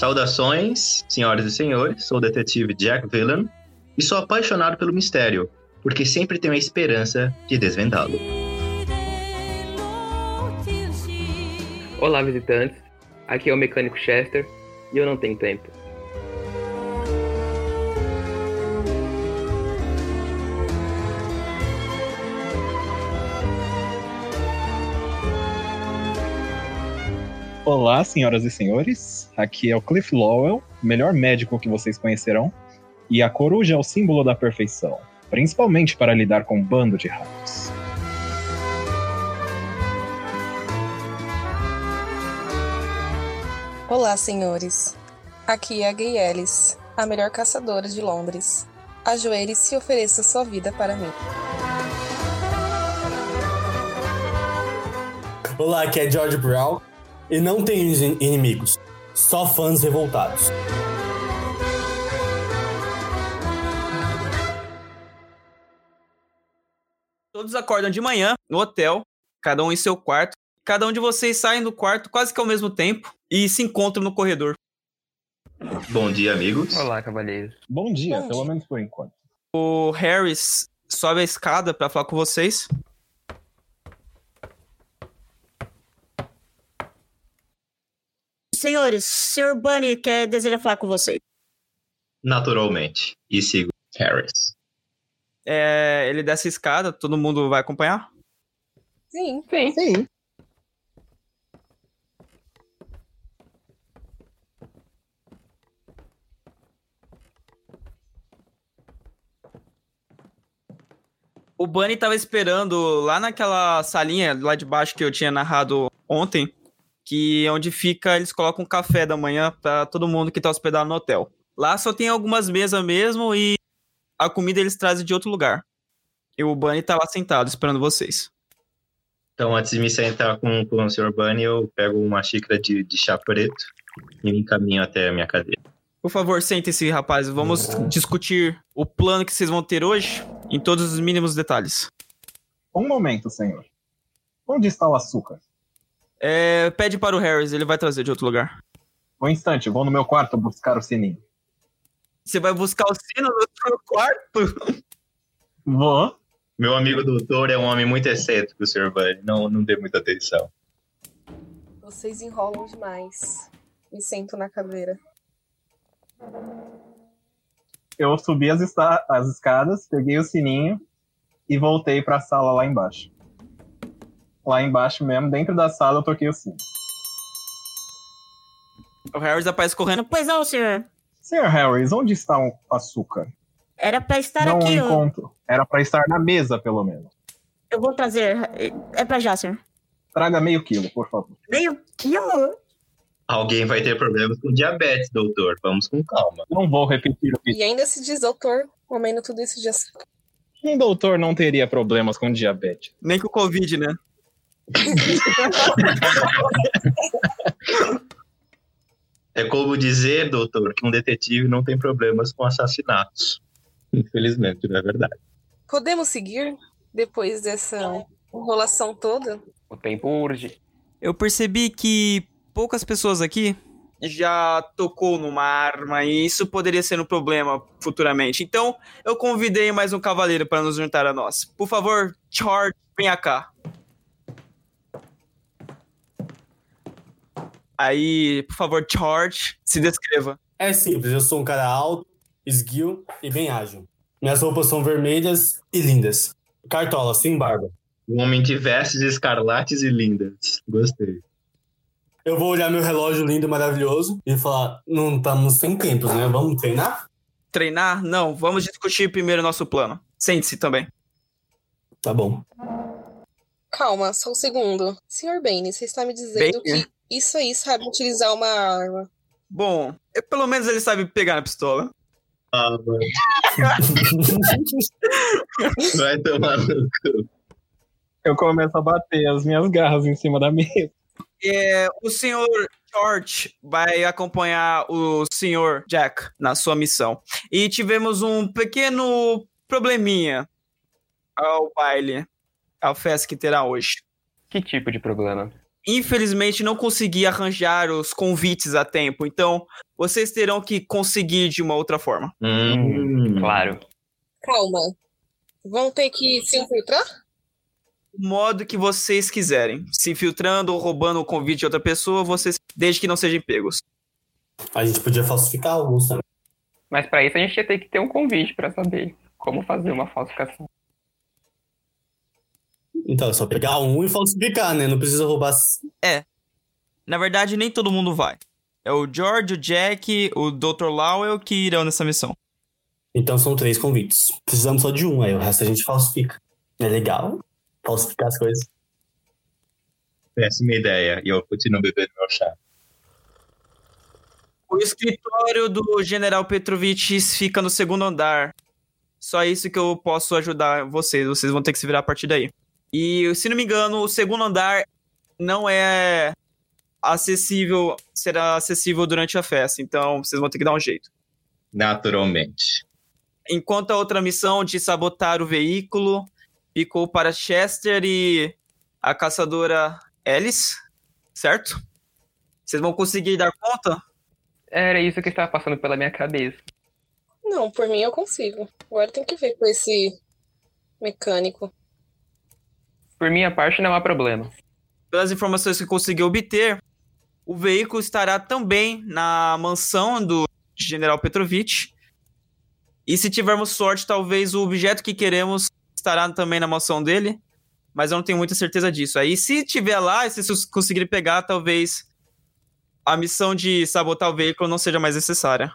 Saudações, senhoras e senhores, sou o detetive Jack Villan e sou apaixonado pelo mistério, porque sempre tenho a esperança de desvendá-lo. Olá, visitantes. Aqui é o mecânico Chester e eu não tenho tempo. Olá, senhoras e senhores. Aqui é o Cliff Lowell, melhor médico que vocês conhecerão. E a coruja é o símbolo da perfeição, principalmente para lidar com um bando de ratos. Olá, senhores. Aqui é a Gay Ellis, a melhor caçadora de Londres. Ajoelhe-se e ofereça sua vida para mim. Olá, aqui é George Brown e não tem inimigos, só fãs revoltados. Todos acordam de manhã no hotel, cada um em seu quarto. Cada um de vocês sai do quarto quase que ao mesmo tempo e se encontram no corredor. Bom dia, amigos. Olá, cavaleiros. Bom dia, Bom pelo dia. menos por enquanto. O Harris sobe a escada para falar com vocês. Senhores, Sr. Bunny quer deseja falar com vocês. Naturalmente. E sigo Harris. É, ele desce a escada, todo mundo vai acompanhar? Sim. Sim. Sim. O Bunny tava esperando lá naquela salinha lá de baixo que eu tinha narrado ontem, que é onde fica, eles colocam café da manhã pra todo mundo que tá hospedado no hotel. Lá só tem algumas mesas mesmo e a comida eles trazem de outro lugar. E o Bunny tá lá sentado esperando vocês. Então, antes de me sentar com, com o Sr. Bunny, eu pego uma xícara de, de chá preto e me encaminho até a minha cadeira. Por favor, sentem-se, rapaz. Vamos discutir o plano que vocês vão ter hoje em todos os mínimos detalhes. Um momento, senhor. Onde está o açúcar? É, pede para o Harris, ele vai trazer de outro lugar. Um instante, vou no meu quarto buscar o sininho. Você vai buscar o sino no seu quarto? Vou. Meu amigo doutor é um homem muito excêntrico, Sr. Bunny. Não, não dê muita atenção. Vocês enrolam demais. Me sento na cadeira. Eu subi as, as escadas, peguei o sininho e voltei para a sala lá embaixo. Lá embaixo mesmo, dentro da sala, eu toquei o sino. O Harris aparece correndo. Pois não, senhor. Sr. Harris, onde está o açúcar? Era pra estar não aqui. ó. encontro. Era para estar na mesa, pelo menos. Eu vou trazer. É pra já, senhor. Traga meio quilo, por favor. Meio quilo? Alguém vai ter problemas com diabetes, doutor. Vamos com calma. Não vou repetir o que E ainda se diz doutor comendo tudo isso de açúcar. Um doutor não teria problemas com diabetes. Nem com o Covid, né? É como dizer, doutor, que um detetive não tem problemas com assassinatos. Infelizmente, não é verdade. Podemos seguir depois dessa enrolação toda? O tempo urge. Eu percebi que poucas pessoas aqui já tocou numa arma e isso poderia ser um problema futuramente. Então, eu convidei mais um cavaleiro para nos juntar a nós. Por favor, Charge, venha cá. Aí, por favor, Charge, se descreva. É simples, eu sou um cara alto, esguio e bem ágil. Minhas roupas são vermelhas e lindas. Cartola, sem barba. Um homem de vestes escarlates e lindas. Gostei. Eu vou olhar meu relógio lindo e maravilhoso e falar: não estamos sem tempos, né? Vamos treinar? Treinar? Não, vamos discutir primeiro o nosso plano. Sente-se também. Tá bom. Calma, só um segundo. Senhor Bane, você está me dizendo Bane? que isso aí sabe utilizar uma arma. Bom, pelo menos ele sabe pegar na pistola. Ah, mano. Vai tomar no cu. Eu começo a bater as minhas garras em cima da mesa. É, o senhor George vai acompanhar o senhor Jack na sua missão. E tivemos um pequeno probleminha ao baile, à festa que terá hoje. Que tipo de problema? Infelizmente não consegui arranjar os convites a tempo, então vocês terão que conseguir de uma outra forma. Hum, Claro. Calma. Vão ter que se infiltrar? O modo que vocês quiserem. Se infiltrando ou roubando o convite de outra pessoa, vocês. Desde que não sejam pegos. A gente podia falsificar alguns também. Mas pra isso a gente ia ter que ter um convite pra saber como fazer uma falsificação. Então, é só pegar um e falsificar, né? Não precisa roubar. Na verdade, nem todo mundo vai. É o George, o Jack, o Dr. Lowell que irão nessa missão. Então são três convites. Precisamos só de um, aí o resto a gente falsifica. É legal falsificar as coisas. péssima ideia. E eu continuo bebendo meu chá. O escritório do General Petrovich fica no segundo andar. Só isso que eu posso ajudar vocês. Vocês vão ter que se virar a partir daí. E, se não me engano, o segundo andar não é acessível, será acessível durante a festa. Então, vocês vão ter que dar um jeito. Naturalmente. Enquanto a outra missão de sabotar o veículo ficou para Chester e a caçadora Alice, certo? Vocês vão conseguir dar conta? Era isso que estava passando pela minha cabeça. Não, por mim eu consigo. Agora tem que ver com esse mecânico. Por minha parte, não há problema. Pelas informações que consegui obter, o veículo estará também na mansão do General Petrovich. E se tivermos sorte, talvez o objeto que queremos estará também na mansão dele. Mas eu não tenho muita certeza disso. Aí, se tiver lá, e se vocês conseguirem pegar, talvez a missão de sabotar o veículo não seja mais necessária.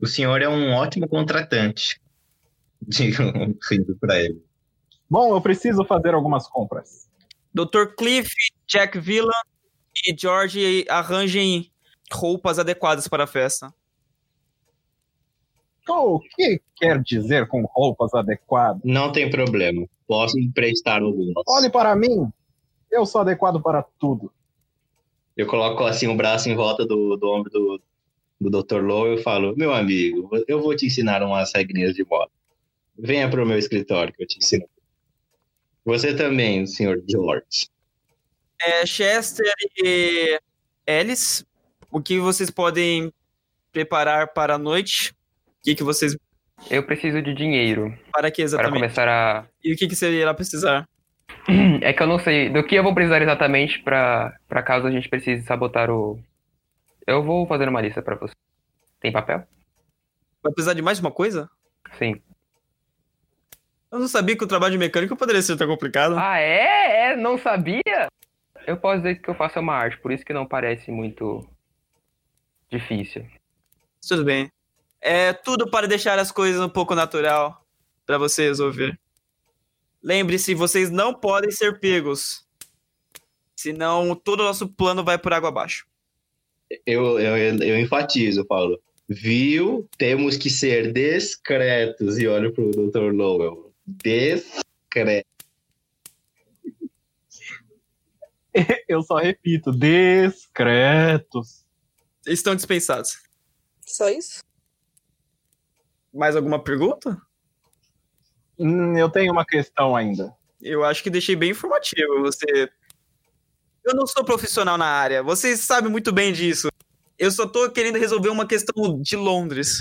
O senhor é um ótimo contratante. Digo, rindo pra ele. Bom, eu preciso fazer algumas compras. Dr. Cliff, Jack Villan e George arranjem roupas adequadas para a festa. O que quer dizer com roupas adequadas? Não tem problema. Posso emprestar algumas. Olhe para mim. Eu sou adequado para tudo. Eu coloco assim o braço em volta do, do ombro do, do Dr. Lowe e falo: Meu amigo, eu vou te ensinar umas regrinhas de moda. Venha para o meu escritório que eu te ensino. Você também, senhor George. É, Chester e Alice, o que vocês podem preparar para a noite? O que, que vocês. Eu preciso de dinheiro Para que para exatamente? começar a. E o que, que você irá precisar? É que eu não sei do que eu vou precisar exatamente pra caso a gente precise sabotar o. Eu vou fazer uma lista pra você. Tem papel? Vai precisar de mais uma coisa? Sim. Eu não sabia que o trabalho de mecânico poderia ser tão complicado. Ah, é? É? Não sabia? Eu posso dizer que eu faço uma arte, por isso que não parece muito difícil. Tudo bem. É tudo para deixar as coisas um pouco natural para você resolver. Lembre-se, vocês não podem ser pegos. Senão todo o nosso plano vai por água abaixo. Eu, eu, eu enfatizo, Paulo. Viu? Temos que ser discretos. E olho pro Dr. Lowell. Discreto. Eu só repito, discretos. Estão dispensados. Só isso? Mais alguma pergunta? Hum, Eu tenho uma questão ainda. Eu acho que deixei bem informativo. Você. Eu não sou profissional na área. Vocês sabem muito bem disso. Eu só tô querendo resolver uma questão de Londres.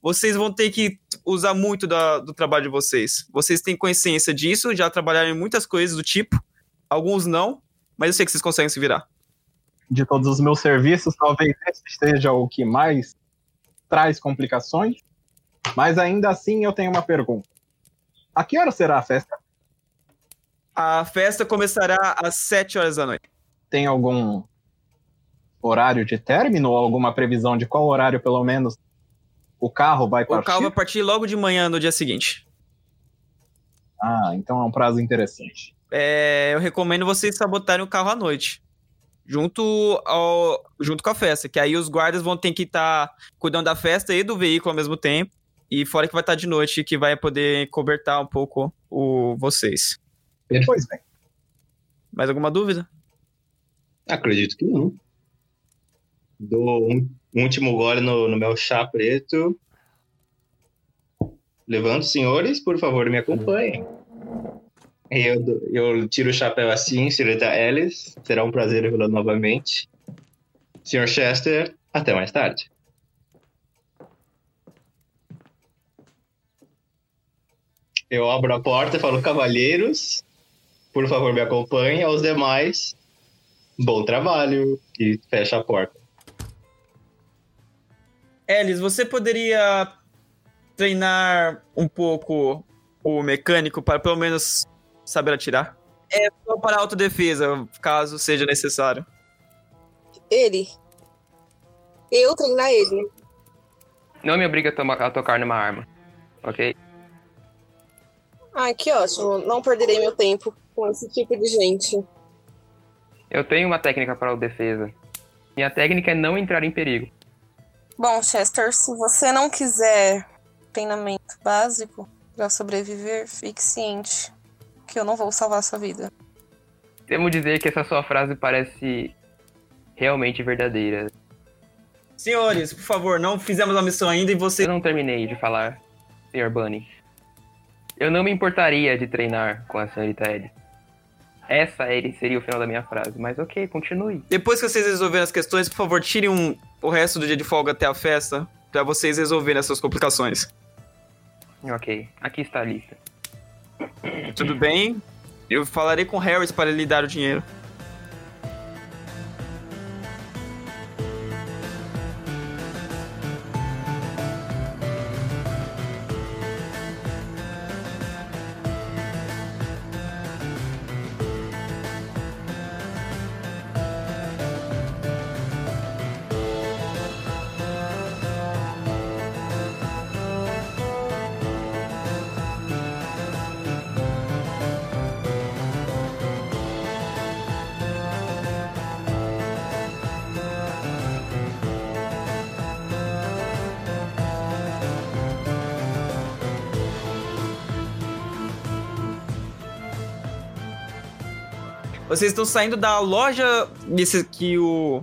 Vocês vão ter que usar muito da- do trabalho de vocês. Vocês têm consciência disso, já trabalharam em muitas coisas do tipo. Alguns não, mas eu sei que vocês conseguem se virar. De todos os meus serviços, talvez esse seja o que mais traz complicações. Mas ainda assim eu tenho uma pergunta. A que hora será a festa? A festa começará às 7 horas da noite. Tem algum horário de término ou alguma previsão de qual horário, pelo menos, o carro vai O partir? carro vai partir logo de manhã no dia seguinte. Ah, então é um prazo interessante. É, eu recomendo vocês sabotarem o carro à noite. Junto, ao, junto com a festa. Que aí os guardas vão ter que estar cuidando da festa e do veículo ao mesmo tempo. E fora que vai estar de noite, que vai poder cobertar um pouco o, vocês. Pois bem. Mais alguma dúvida? Acredito que não. Dou um último gole no, no meu chá preto. Levanto, senhores, por favor, me acompanhem. Eu, eu tiro o chapéu assim, senhorita Alice. Será um prazer vê-la novamente. Sr. Chester, até mais tarde. Eu abro a porta e falo, cavalheiros, por favor me acompanhem. Aos demais, bom trabalho. E fecha a porta. Elis, você poderia treinar um pouco o mecânico para pelo menos saber atirar? É só para autodefesa, caso seja necessário. Ele. Eu treinar ele. Não me obriga a, toma- a tocar numa arma. Ok? Ai, que ótimo. Não perderei meu tempo com esse tipo de gente. Eu tenho uma técnica para o defesa. Minha técnica é não entrar em perigo. Bom, Chester, se você não quiser treinamento básico pra sobreviver, fique ciente que eu não vou salvar sua vida. Temo dizer que essa sua frase parece realmente verdadeira. Senhores, por favor, não fizemos a missão ainda e você Eu não terminei de falar, Sr. Bunny. Eu não me importaria de treinar com a senhorita Ellie. Essa seria o final da minha frase, mas ok, continue. Depois que vocês resolverem as questões, por favor, tirem um- o resto do dia de folga até a festa pra vocês resolverem essas complicações. Ok, aqui está a lista. Tudo bem? Eu falarei com Harris para lhe dar o dinheiro. Vocês estão saindo da loja desse que o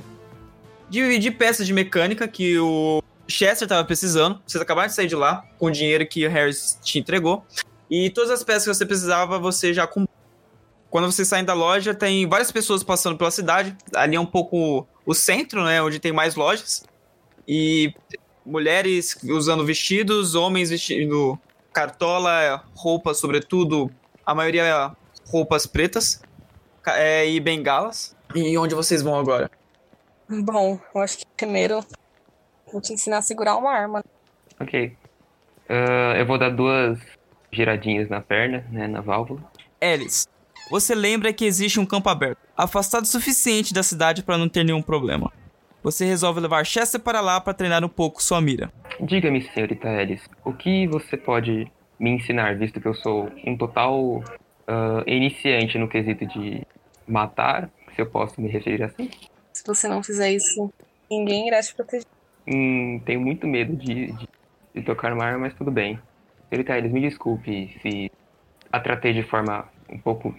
de, de peças de mecânica que o Chester tava precisando. Vocês acabaram de sair de lá com o dinheiro que o Harris te entregou. E todas as peças que você precisava, você já comprou. Quando vocês saem da loja, tem várias pessoas passando pela cidade. Ali é um pouco o centro, né? Onde tem mais lojas. E mulheres usando vestidos, homens vestindo cartola, roupas, sobretudo, a maioria roupas pretas é, e bengalas. E onde vocês vão agora? Bom, eu acho que primeiro vou te ensinar a segurar uma arma. Ok. Ah, eu vou dar duas giradinhas na perna, né, na válvula. Alice, você lembra que existe um campo aberto, afastado o suficiente da cidade para não ter nenhum problema. Você resolve levar Chester para lá para treinar um pouco sua mira. Diga-me, senhorita Alice, o que você pode me ensinar, visto que eu sou um total ah, iniciante no quesito de matar, se eu posso me referir assim? Se você não fizer isso, ninguém irá te proteger. Hum, tenho muito medo de, de, de tocar uma arma, mas tudo bem. Senhorita Alice, me desculpe se a tratei de forma um pouco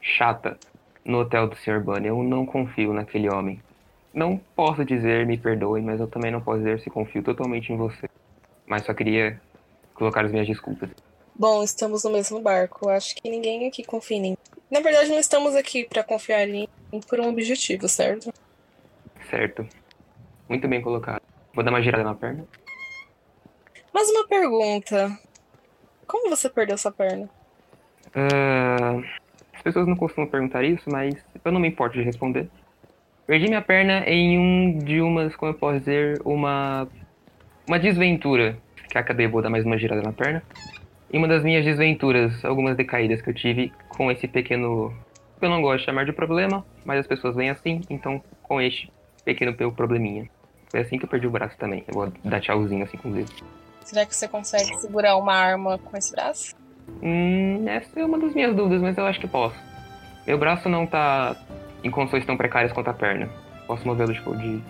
chata no hotel do Sr. Bunny. Eu não confio naquele homem. Não posso dizer me perdoe, mas eu também não posso dizer se confio totalmente em você. Mas só queria colocar as minhas desculpas. Bom, estamos no mesmo barco. Acho que ninguém aqui confia em ninguém. Na verdade, não estamos aqui pra confiar em por um objetivo, certo? Certo. Muito bem colocado. Vou dar uma girada na perna. Mas uma pergunta. Como você perdeu sua perna? Ah, as pessoas não costumam perguntar isso, mas eu não me importo de responder. Perdi minha perna em um de umas, como eu posso dizer, uma uma desventura. Que acabei vou dar mais uma girada na perna. E uma das minhas desventuras, algumas decaídas que eu tive com esse pequeno, que eu não gosto de chamar de problema, mas as pessoas veem assim, então com este pequeno pe- probleminha. Foi assim que eu perdi o braço também. Eu vou dar tchauzinho assim com os dedos. Será que você consegue segurar uma arma com esse braço? Hum, essa é uma das minhas dúvidas, mas eu acho que posso. Meu braço não tá em condições tão precárias quanto a perna. Posso movê-lo, tipo, de.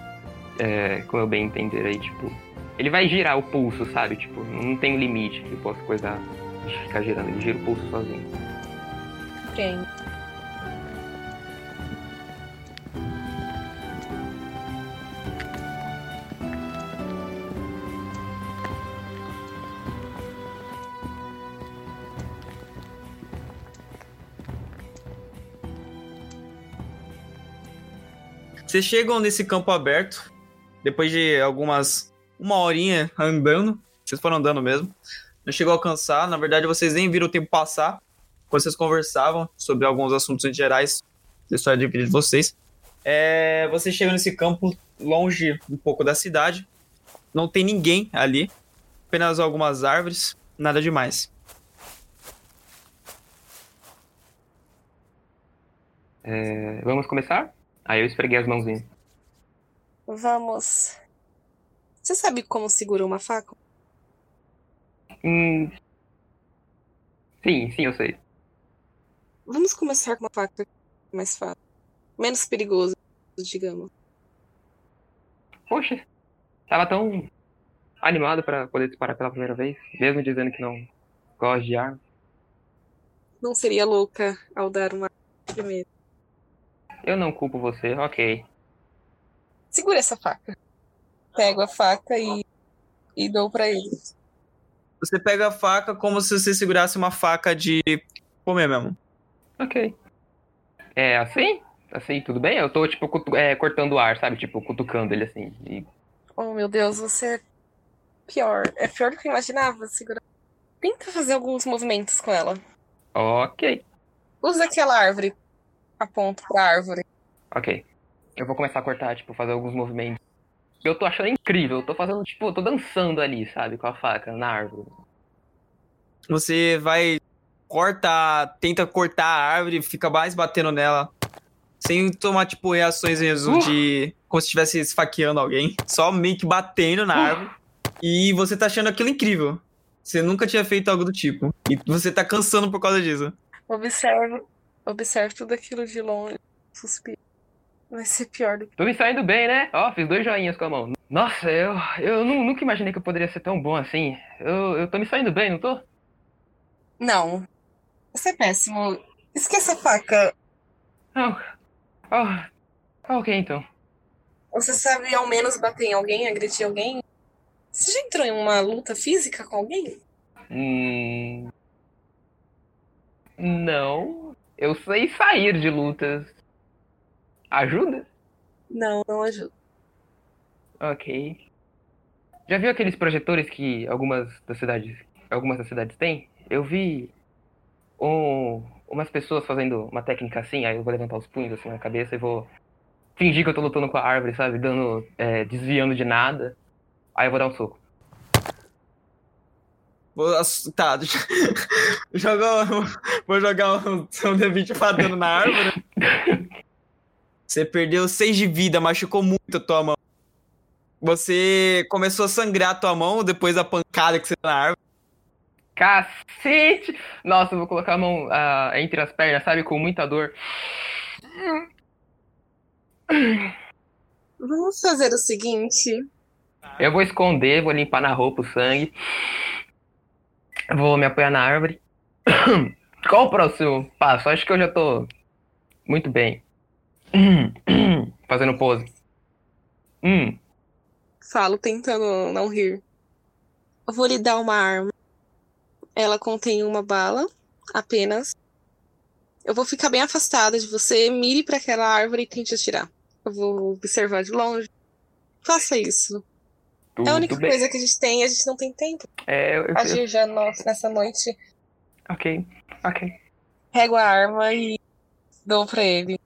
É, como eu bem entender aí, tipo. Ele vai girar o pulso, sabe? Tipo, não tem limite tipo, que possa coisa ficar girando. Ele gira o pulso sozinho. Compreendo. Vocês chegam nesse campo aberto, depois de algumas uma horinha andando. Vocês foram andando mesmo. Não chegou a alcançar, na verdade vocês nem viram o tempo passar. Quando vocês conversavam sobre alguns assuntos em gerais história de vida de vocês. É, vocês chegam nesse campo longe um pouco da cidade. Não tem ninguém ali. Apenas algumas árvores, nada demais. É, vamos começar? Aí eu esfreguei as mãozinhas. Vamos. Você sabe como segura uma faca? Hum... Sim, sim, eu sei. Vamos começar com uma faca mais fácil. Menos perigoso, digamos. Poxa, tava tão animado pra poder disparar pela primeira vez, mesmo dizendo que não gosta de arma. Não seria louca ao dar uma primeiro. Eu não culpo você, ok. Segura essa faca. Pego a faca e, e dou pra ele. Você pega a faca como se você segurasse uma faca de comer mesmo. Ok. É assim? Assim, tudo bem? Eu tô, tipo, cutu- é, cortando o ar, sabe? Tipo, cutucando ele assim. E... Oh, meu Deus, você é pior. É pior do que eu imaginava. Segura. Tenta fazer alguns movimentos com ela. Ok, Usa aquela árvore. Aponto pra árvore. ok. Eu vou começar a cortar, tipo, fazer alguns movimentos. Eu tô achando incrível, eu tô fazendo, tipo, eu tô dançando ali, sabe? Com a faca na árvore. Você vai, corta, tenta cortar a árvore, fica mais batendo nela. Sem tomar, tipo, reações mesmo Uh. de. Como se estivesse esfaqueando alguém. Só meio que batendo na Uh. árvore. E você tá achando aquilo incrível. Você nunca tinha feito algo do tipo. E você tá cansando por causa disso. Observe. Observe tudo aquilo de longe. Suspiro. Vai ser pior do que. Tô me saindo bem, né? Ó, fiz dois joinhas com a mão. Nossa, eu, eu nu- nunca imaginei que eu poderia ser tão bom assim. Eu, eu tô me saindo bem, não tô? Não. Você é péssimo. Esqueça a faca. Oh, oh, ok, então. Você sabe ao menos bater em alguém, agredir alguém? Você já entrou em uma luta física com alguém? Hum... Não. Eu sei sair de lutas. Ajuda? Não, não ajuda. Ok. Já viu aqueles projetores que algumas das cidades, algumas das cidades têm? Eu vi um, umas pessoas fazendo uma técnica assim, aí eu vou levantar os punhos assim na cabeça e vou fingir que eu tô lutando com a árvore, sabe? Dando, é, desviando de nada. Aí eu vou dar um soco. Vou ass- Tá, vou jogar um, um D20 fadando na árvore. Você perdeu 6 de vida, machucou muito a tua mão. Você começou a sangrar a tua mão depois da pancada que você deu na árvore. Cacete! Nossa, eu vou colocar a mão ah, entre as pernas, sabe? Com muita dor. Vamos fazer o seguinte. Eu vou esconder, vou limpar na roupa o sangue. Vou me apoiar na árvore. Qual o próximo passo? Acho que eu já tô muito bem. Fazendo pose. Hum, Falo tentando não rir. Eu vou lhe dar uma arma. Ela contém uma bala, apenas. Eu vou ficar bem afastada de você. Mire para aquela árvore e tente atirar. Eu vou observar de longe. Faça isso. tudo É a única bem. coisa que a gente tem a gente não tem tempo. É, eu, eu- Agir já nossa, nessa noite. ok, ok. Pego a arma e dou pra ele.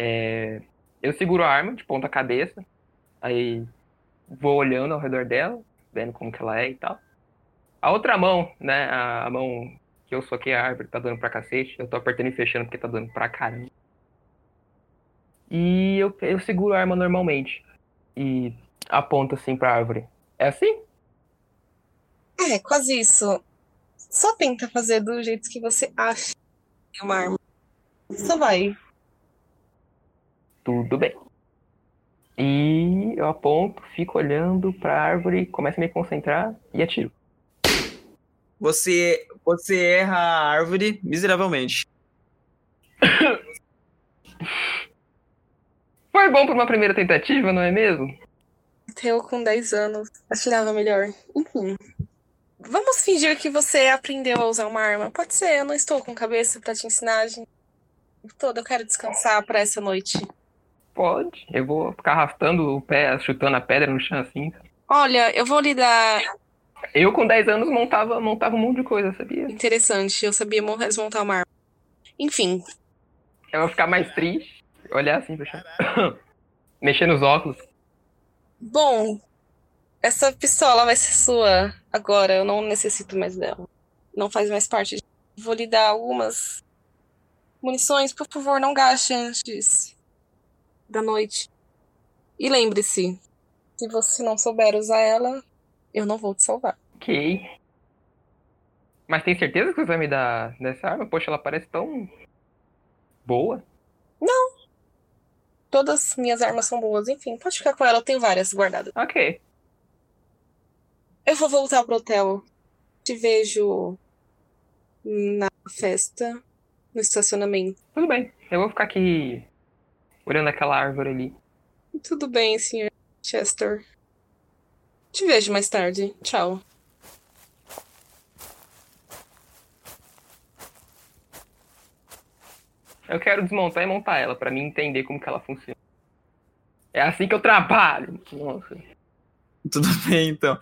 É, eu seguro a arma de ponta cabeça. Aí vou olhando ao redor dela, vendo como que ela é e tal. A outra mão, né? A, mão que eu soquei a árvore tá dando pra cacete. Eu tô apertando e fechando porque tá dando pra caramba. E eu, eu seguro a arma normalmente. E aponto assim pra árvore. É assim? É, quase isso. Só tenta fazer do jeito que você acha uma arma. Só vai. Tudo bem. E eu aponto, fico olhando pra árvore, começo a me concentrar e atiro. Você, você erra a árvore miseravelmente. Foi bom pra uma primeira tentativa, não é mesmo? Eu com 10 anos atirava melhor. Enfim. Vamos fingir que você aprendeu a usar uma arma. Pode ser, eu não estou com cabeça pra te ensinar. A gente toda. Eu quero descansar pra essa noite. Pode. Eu vou ficar arrastando o pé, chutando a pedra no chão assim. Olha, eu vou lhe dar. Eu com 10 anos montava, montava um monte de coisa, sabia? Interessante, eu sabia mo- desmontar uma arma. Enfim, Eu vou ficar mais triste, olhar assim pro chão. Mexer nos óculos. bom, essa pistola vai ser sua agora. Eu não necessito mais dela. Não faz mais parte. de- Vou lhe dar algumas munições. Por favor, não gaste antes da noite. E lembre-se, se você não souber usar ela, eu não vou te salvar. Ok. Mas tem certeza que você vai me dar dessa arma? Poxa, ela parece tão boa. Todas minhas armas são boas. Enfim, pode ficar com ela. Eu tenho várias guardadas. Ok. Eu vou voltar pro hotel. Te vejo na festa, no estacionamento. Tudo bem. Eu vou ficar aqui olhando aquela árvore ali. Tudo bem, Sr. Chester. Te vejo mais tarde. Tchau. Eu quero desmontar e montar ela pra mim entender como que ela funciona. É assim que eu trabalho. Nossa. Tudo bem, então.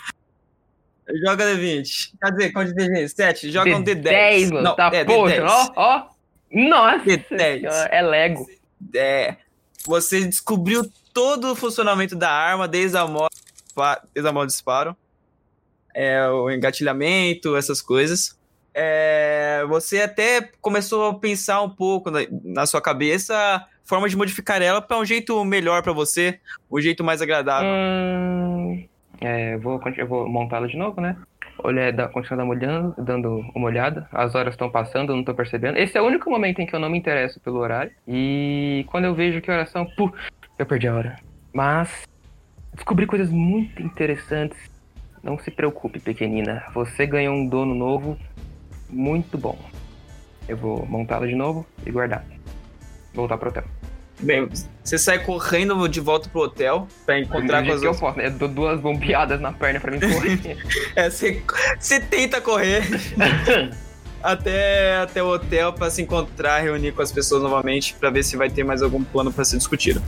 Joga D20. Quer dizer, quanto de D20? 7? Joga um D10. 10, mano. Não, tá, é, poxa, D10. ó, ó. Nossa D10. senhora, é Lego. É. Você descobriu todo o funcionamento da arma, desde a modo, desde a modo disparo. É, o engatilhamento, essas coisas. É, você até começou a pensar um pouco na, na sua cabeça forma de modificar ela para um jeito melhor para você, um jeito mais agradável. Hum, é, eu vou, vou montá-la de novo, né? Olhar, dar, continuar dando uma olhada, dando uma olhada. As horas estão passando, eu não tô percebendo. Esse é o único momento em que eu não me interesso pelo horário. E quando eu vejo que horas são, pu, eu perdi a hora. Mas descobri coisas muito interessantes. Não se preocupe, pequenina. Você ganhou um dono novo muito bom. Eu vou montá-la de novo e guardar. Voltar pro hotel. Bem, você sai correndo de volta pro hotel para encontrar com as eu outras. posso, né? Eu dou duas bombeadas na perna pra mim correr. É, você, você tenta correr até, até o hotel para se encontrar, reunir com as pessoas novamente para ver se vai ter mais algum plano para ser discutido.